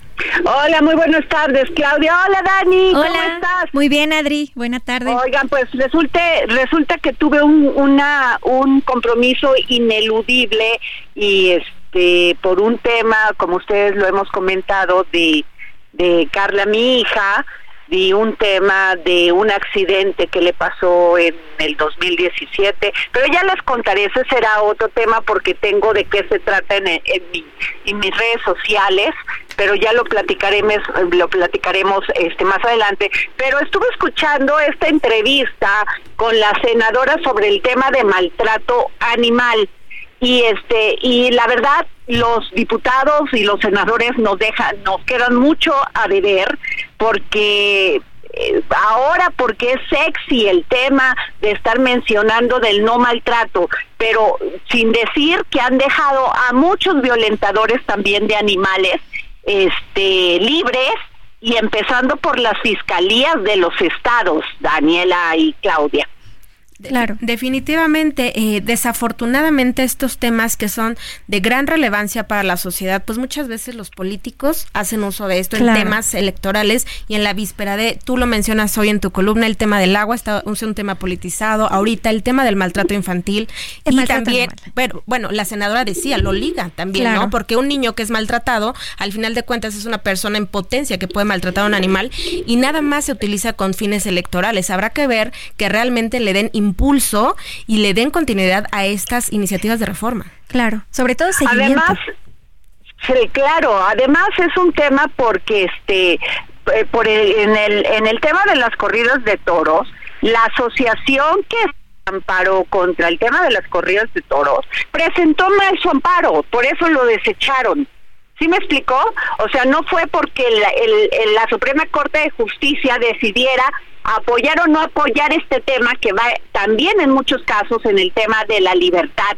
Hola, muy buenas tardes, Claudia. Hola, Dani. Hola. ¿Cómo estás? Muy bien, Adri. Buena tarde. Oigan, pues resulte, resulta que tuve un, una, un compromiso ineludible y este este, por un tema, como ustedes lo hemos comentado, de, de Carla, mi hija, de un tema de un accidente que le pasó en el 2017, pero ya les contaré, ese será otro tema porque tengo de qué se trata en, en, mis redes sociales, pero ya lo platicaremos, lo platicaremos este más adelante. Pero estuve escuchando esta entrevista con la senadora sobre el tema de maltrato animal y este y la verdad los diputados y los senadores nos dejan nos quedan mucho a deber porque eh, ahora porque es sexy el tema de estar mencionando del no maltrato, pero sin decir que han dejado a muchos violentadores también de animales este libres y empezando por las fiscalías de los estados, Daniela y Claudia. Claro. Definitivamente, eh, desafortunadamente estos temas que son de gran relevancia para la sociedad, pues muchas veces los políticos hacen uso de esto en temas electorales y en la víspera de, tú lo mencionas hoy en tu columna, el tema del agua está es un tema politizado, ahorita el tema del maltrato infantil y también, pero, bueno, la senadora decía, lo liga también, ¿no? Porque un niño que es maltratado, al final de cuentas es una persona en potencia que puede maltratar a un animal y nada más se utiliza con fines electorales. Habrá que ver que realmente le den impulso y le den continuidad a estas iniciativas de reforma. Claro, sobre todo seguimiento. Además, sí, claro, además es un tema porque este eh, por en el en el tema de las corridas de toros, la asociación que amparo contra el tema de las corridas de toros presentó mal su amparo, por eso lo desecharon. ¿Sí me explicó? O sea, no fue porque la Suprema Corte de Justicia decidiera apoyar o no apoyar este tema que va también en muchos casos en el tema de la libertad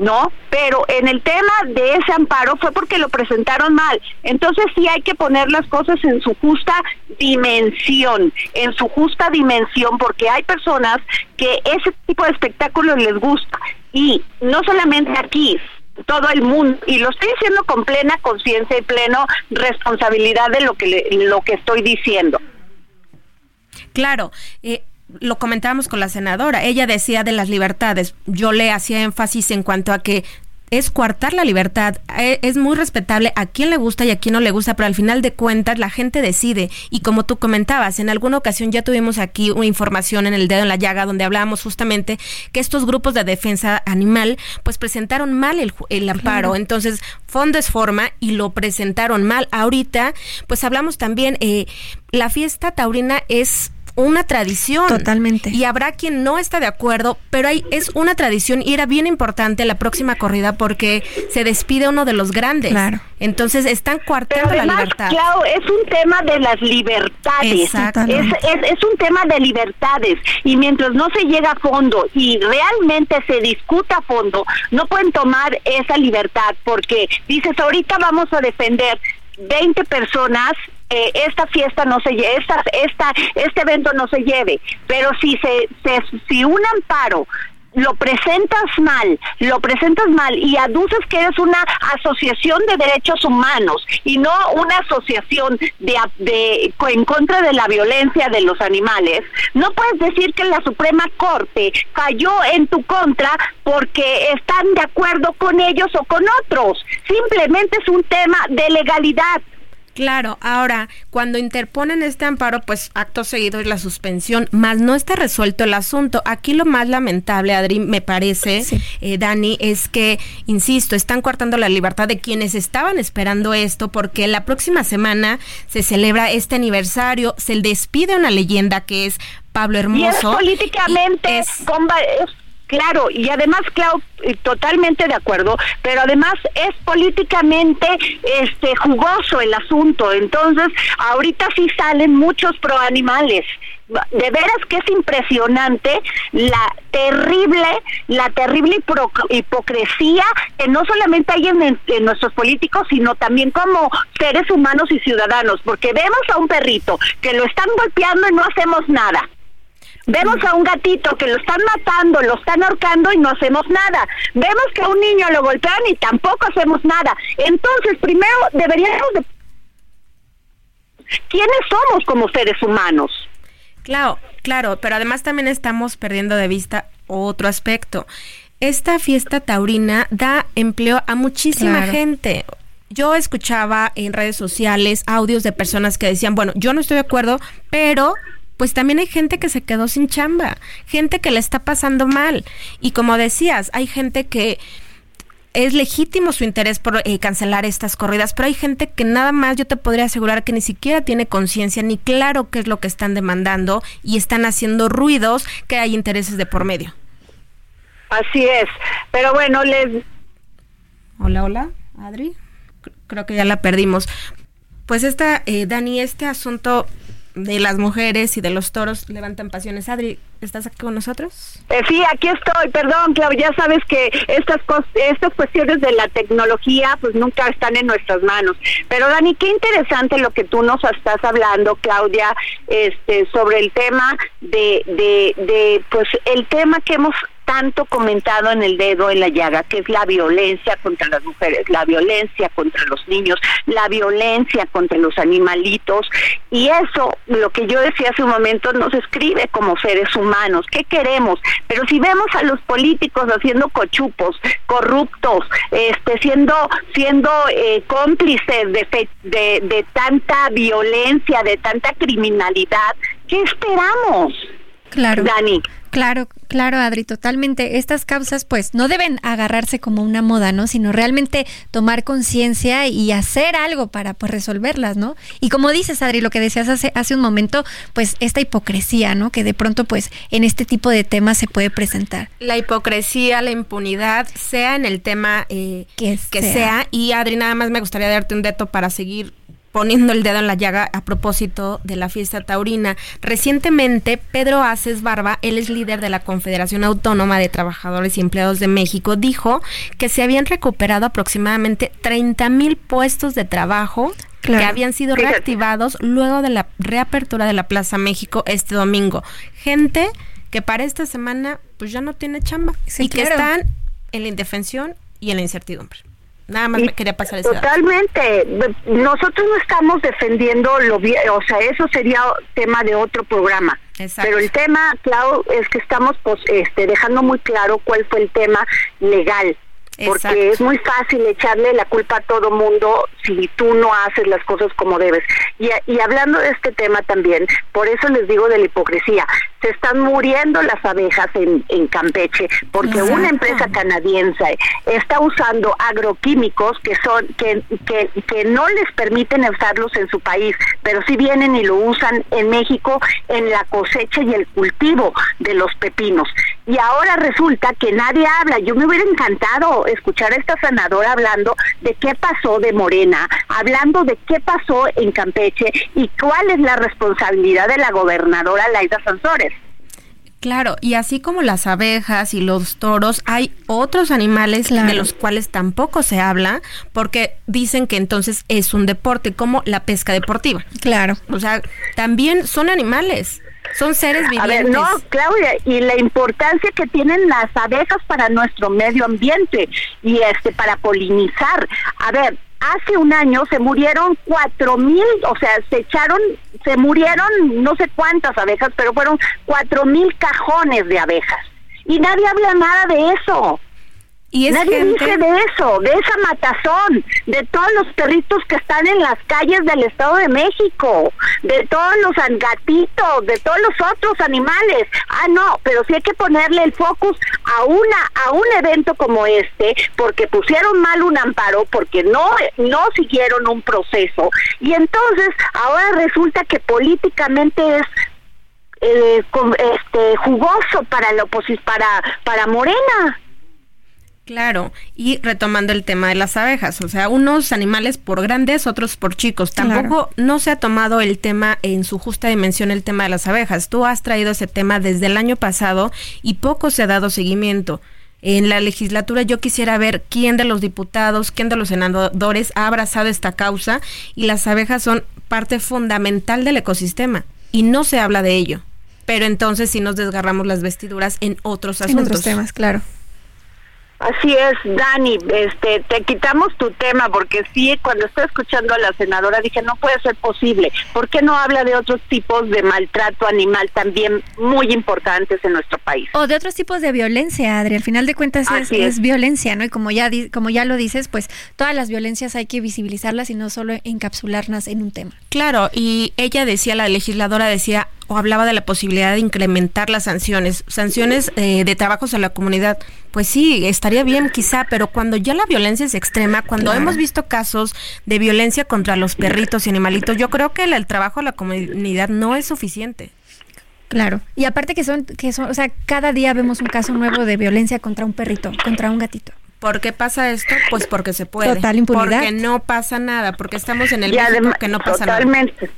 ¿no? Pero en el tema de ese amparo fue porque lo presentaron mal. Entonces sí hay que poner las cosas en su justa dimensión, en su justa dimensión, porque hay personas que ese tipo de espectáculos les gusta. Y no solamente aquí, todo el mundo y lo estoy diciendo con plena conciencia y plena responsabilidad de lo que lo que estoy diciendo. Claro, eh, lo comentábamos con la senadora, ella decía de las libertades, yo le hacía énfasis en cuanto a que es coartar la libertad. Eh, es muy respetable a quien le gusta y a quien no le gusta, pero al final de cuentas la gente decide. Y como tú comentabas, en alguna ocasión ya tuvimos aquí una información en el dedo en la llaga donde hablábamos justamente que estos grupos de defensa animal pues presentaron mal el, el amparo. Entonces, fondo es forma y lo presentaron mal. Ahorita pues hablamos también, eh, la fiesta taurina es una tradición. Totalmente. Y habrá quien no está de acuerdo, pero hay, es una tradición y era bien importante la próxima corrida porque se despide uno de los grandes. Claro. Entonces están coartando la libertad. Claro, es un tema de las libertades. Es, es, es un tema de libertades. Y mientras no se llega a fondo y realmente se discuta a fondo, no pueden tomar esa libertad porque dices, ahorita vamos a defender 20 personas eh, esta fiesta no se esta, esta, este evento no se lleve, pero si se si un amparo lo presentas mal, lo presentas mal y aduces que eres una asociación de derechos humanos y no una asociación de, de, en contra de la violencia de los animales, no puedes decir que la Suprema Corte cayó en tu contra porque están de acuerdo con ellos o con otros. Simplemente es un tema de legalidad. Claro, ahora, cuando interponen este amparo, pues acto seguido es la suspensión, más no está resuelto el asunto. Aquí lo más lamentable, Adri, me parece, eh, Dani, es que, insisto, están cortando la libertad de quienes estaban esperando esto, porque la próxima semana se celebra este aniversario, se despide una leyenda que es Pablo Hermoso. Y es políticamente, Claro, y además, Clau, eh, totalmente de acuerdo, pero además es políticamente este jugoso el asunto. Entonces, ahorita sí salen muchos proanimales. De veras que es impresionante la terrible, la terrible hipocresía que no solamente hay en, en nuestros políticos, sino también como seres humanos y ciudadanos, porque vemos a un perrito que lo están golpeando y no hacemos nada Vemos a un gatito que lo están matando, lo están ahorcando y no hacemos nada. Vemos que a un niño lo golpean y tampoco hacemos nada. Entonces, primero deberíamos de... ¿Quiénes somos como seres humanos? Claro, claro, pero además también estamos perdiendo de vista otro aspecto. Esta fiesta taurina da empleo a muchísima gente yo escuchaba en redes sociales audios de personas que decían, bueno, yo no estoy de acuerdo, pero pues también hay gente que se quedó sin chamba, gente que le está pasando mal. Y como decías, hay gente que es legítimo su interés por eh, cancelar estas corridas, pero hay gente que nada más yo te podría asegurar que ni siquiera tiene conciencia ni claro qué es lo que están demandando y están haciendo ruidos que hay intereses de por medio. Así es, pero bueno, les... Hola, hola, Adri. Creo que ya la perdimos. Pues esta, eh, Dani, este asunto de las mujeres y de los toros levantan pasiones. Adri, ¿estás aquí con nosotros? Eh, sí, aquí estoy. Perdón, Claudia, ya sabes que estas estas cuestiones de la tecnología pues nunca están en nuestras manos. Pero Dani, qué interesante lo que tú nos estás hablando, Claudia, este sobre el tema de de de pues el tema que hemos tanto comentado en el dedo en la llaga, que es la violencia contra las mujeres, la violencia contra los niños, la violencia contra los animalitos. Y eso, lo que yo decía hace un momento, nos escribe como seres humanos. ¿Qué queremos? Pero si vemos a los políticos haciendo cochupos, corruptos, este, siendo, siendo eh, cómplices de, de, de tanta violencia, de tanta criminalidad, ¿qué esperamos? Claro. Dani. Claro, claro, Adri, totalmente. Estas causas, pues, no deben agarrarse como una moda, ¿no? Sino realmente tomar conciencia y hacer algo para, pues, resolverlas, ¿no? Y como dices, Adri, lo que decías hace, hace un momento, pues, esta hipocresía, ¿no? Que de pronto, pues, en este tipo de temas se puede presentar. La hipocresía, la impunidad, sea en el tema eh, que, sea. sea. Y Adri, nada más me gustaría darte un dato para seguir poniendo el dedo en la llaga a propósito de la fiesta taurina. Recientemente, Pedro Aces Barba, él es líder de la Confederación Autónoma de Trabajadores y Empleados de México, dijo que se habían recuperado aproximadamente 30 mil puestos de trabajo que habían sido reactivados luego de la reapertura de la Plaza México este domingo. Gente que para esta semana pues ya no tiene chamba y que están en la indefensión y en la incertidumbre. Nada más me quería pasar ese Totalmente. Nosotros no estamos defendiendo lo bien, o sea, eso sería tema de otro programa. Pero el tema, Clau, es que estamos pues, este, dejando muy claro cuál fue el tema legal porque es muy fácil echarle la culpa a todo mundo si tú no haces las cosas como debes. Y, y hablando de este tema también, por eso les digo de la hipocresía, se están muriendo las abejas en, en Campeche porque una empresa canadiense está usando agroquímicos que son que, que, que no les permiten usarlos en su país, pero sí vienen y lo usan en México en la cosecha y el cultivo de los pepinos. Y ahora resulta que nadie habla. Yo me hubiera encantado escuchar a esta senadora hablando de qué pasó de Morena, hablando de qué pasó en Campeche y cuál es la responsabilidad de la gobernadora Laida Sansores. Claro, y así como las abejas y los toros, hay otros animales de los cuales tampoco se habla porque dicen que entonces es un deporte, como la pesca deportiva. Claro. O sea, también son animales. Son seres vivientes. A ver, no, Claudia, y la importancia que tienen las abejas para nuestro medio ambiente y este para polinizar. A ver, hace un año se murieron cuatro mil, o sea, se echaron, se murieron no sé cuántas abejas, pero fueron cuatro mil cajones de abejas. Y nadie habla nada de eso. Nadie dice de eso, de esa matazón, de todos los perritos que están en las calles del Estado de México, de todos los gatitos, de todos los otros animales. Ah, no, pero sí hay que ponerle el focus a una a un evento como este, porque pusieron mal un amparo, porque no no siguieron un proceso y entonces ahora resulta que políticamente es eh, este jugoso para la oposición para para Morena. Claro, y retomando el tema de las abejas, o sea, unos animales por grandes, otros por chicos. Tampoco no se ha tomado el tema en su justa dimensión el tema de las abejas. Tú has traído ese tema desde el año pasado y poco se ha dado seguimiento. En la legislatura yo quisiera ver quién de los diputados, quién de los senadores ha abrazado esta causa y las abejas son parte fundamental del ecosistema y no se habla de ello. Pero entonces sí nos desgarramos las vestiduras en otros asuntos. En otros temas, claro. Así es, Dani, este, te quitamos tu tema porque sí, cuando estoy escuchando a la senadora dije, no puede ser posible. ¿Por qué no habla de otros tipos de maltrato animal también muy importantes en nuestro país? O de otros tipos de violencia, Adri. Al final de cuentas es, violencia, ¿no? Y como ya, como ya lo dices, pues todas las violencias hay que visibilizarlas y no solo encapsularlas en un tema. Claro, y ella decía, la legisladora decía, o hablaba de la posibilidad de incrementar las sanciones, sanciones eh, de trabajos a la comunidad. Pues sí, estaría bien quizá, pero cuando ya la violencia es extrema, cuando hemos visto casos de violencia contra los perritos y animalitos, yo creo que el, trabajo a la comunidad no es suficiente. Claro. Y aparte que son, que son, o sea, cada día vemos un caso nuevo de violencia contra un perrito, contra un gatito. ¿Por qué pasa esto? Pues porque se puede. Total impunidad. Porque no pasa nada, porque estamos en el México que no pasa totalmente.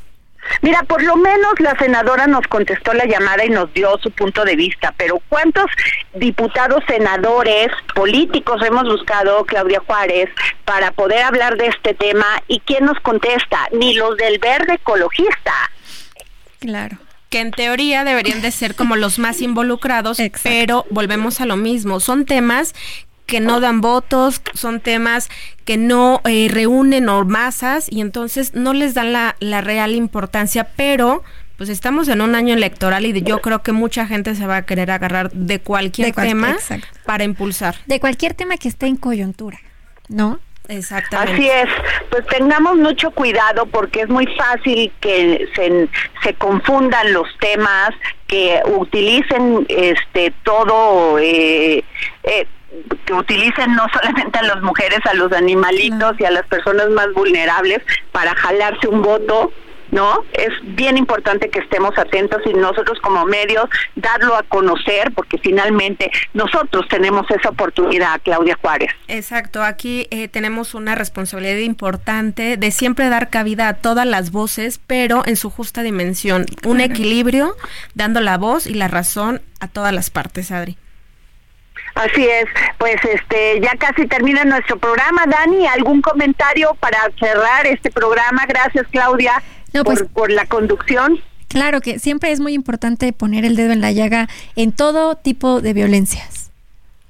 Mira, por lo menos la senadora nos contestó la llamada y nos dio su punto de vista, pero ¿cuántos diputados, senadores, políticos hemos buscado, Claudia Juárez, para poder hablar de este tema? ¿Y quién nos contesta? Ni los del verde ecologista. Claro que en teoría deberían de ser como los más involucrados, pero volvemos a lo mismo, son temas que no dan votos, son temas que no eh, reúnen o masas y entonces no les dan la, la real importancia, pero pues estamos en un año electoral y yo creo que mucha gente se va a querer agarrar de cualquier tema para impulsar. De cualquier tema que esté en coyuntura, ¿no? Exactamente. Así es, pues tengamos mucho cuidado porque es muy fácil que se, se confundan los temas, que utilicen este todo eh, eh, que utilicen no solamente a las mujeres, a los animalitos y a las personas más vulnerables para jalarse un voto, ¿no? Es bien importante que estemos atentos y nosotros como medios darlo a conocer porque finalmente nosotros tenemos esa oportunidad, Claudia Juárez. Exacto, aquí eh, tenemos una responsabilidad importante de siempre dar cabida a todas las voces, pero en su justa dimensión, un equilibrio dando la voz y la razón a todas las partes, Adri. Así es, pues este ya casi termina nuestro programa. Dani, ¿algún comentario para cerrar este programa? Gracias, Claudia, pues, por, la conducción. Claro que siempre es muy importante poner el dedo en la llaga en todo tipo de violencias.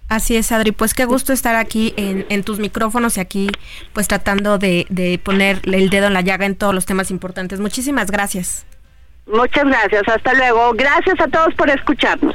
Así es, Adri. Pues qué gusto estar aquí en, tus micrófonos y aquí pues tratando de, de poner el dedo en la llaga en todos los temas importantes. Muchísimas gracias. Muchas gracias. Hasta luego. Gracias a todos por escucharnos.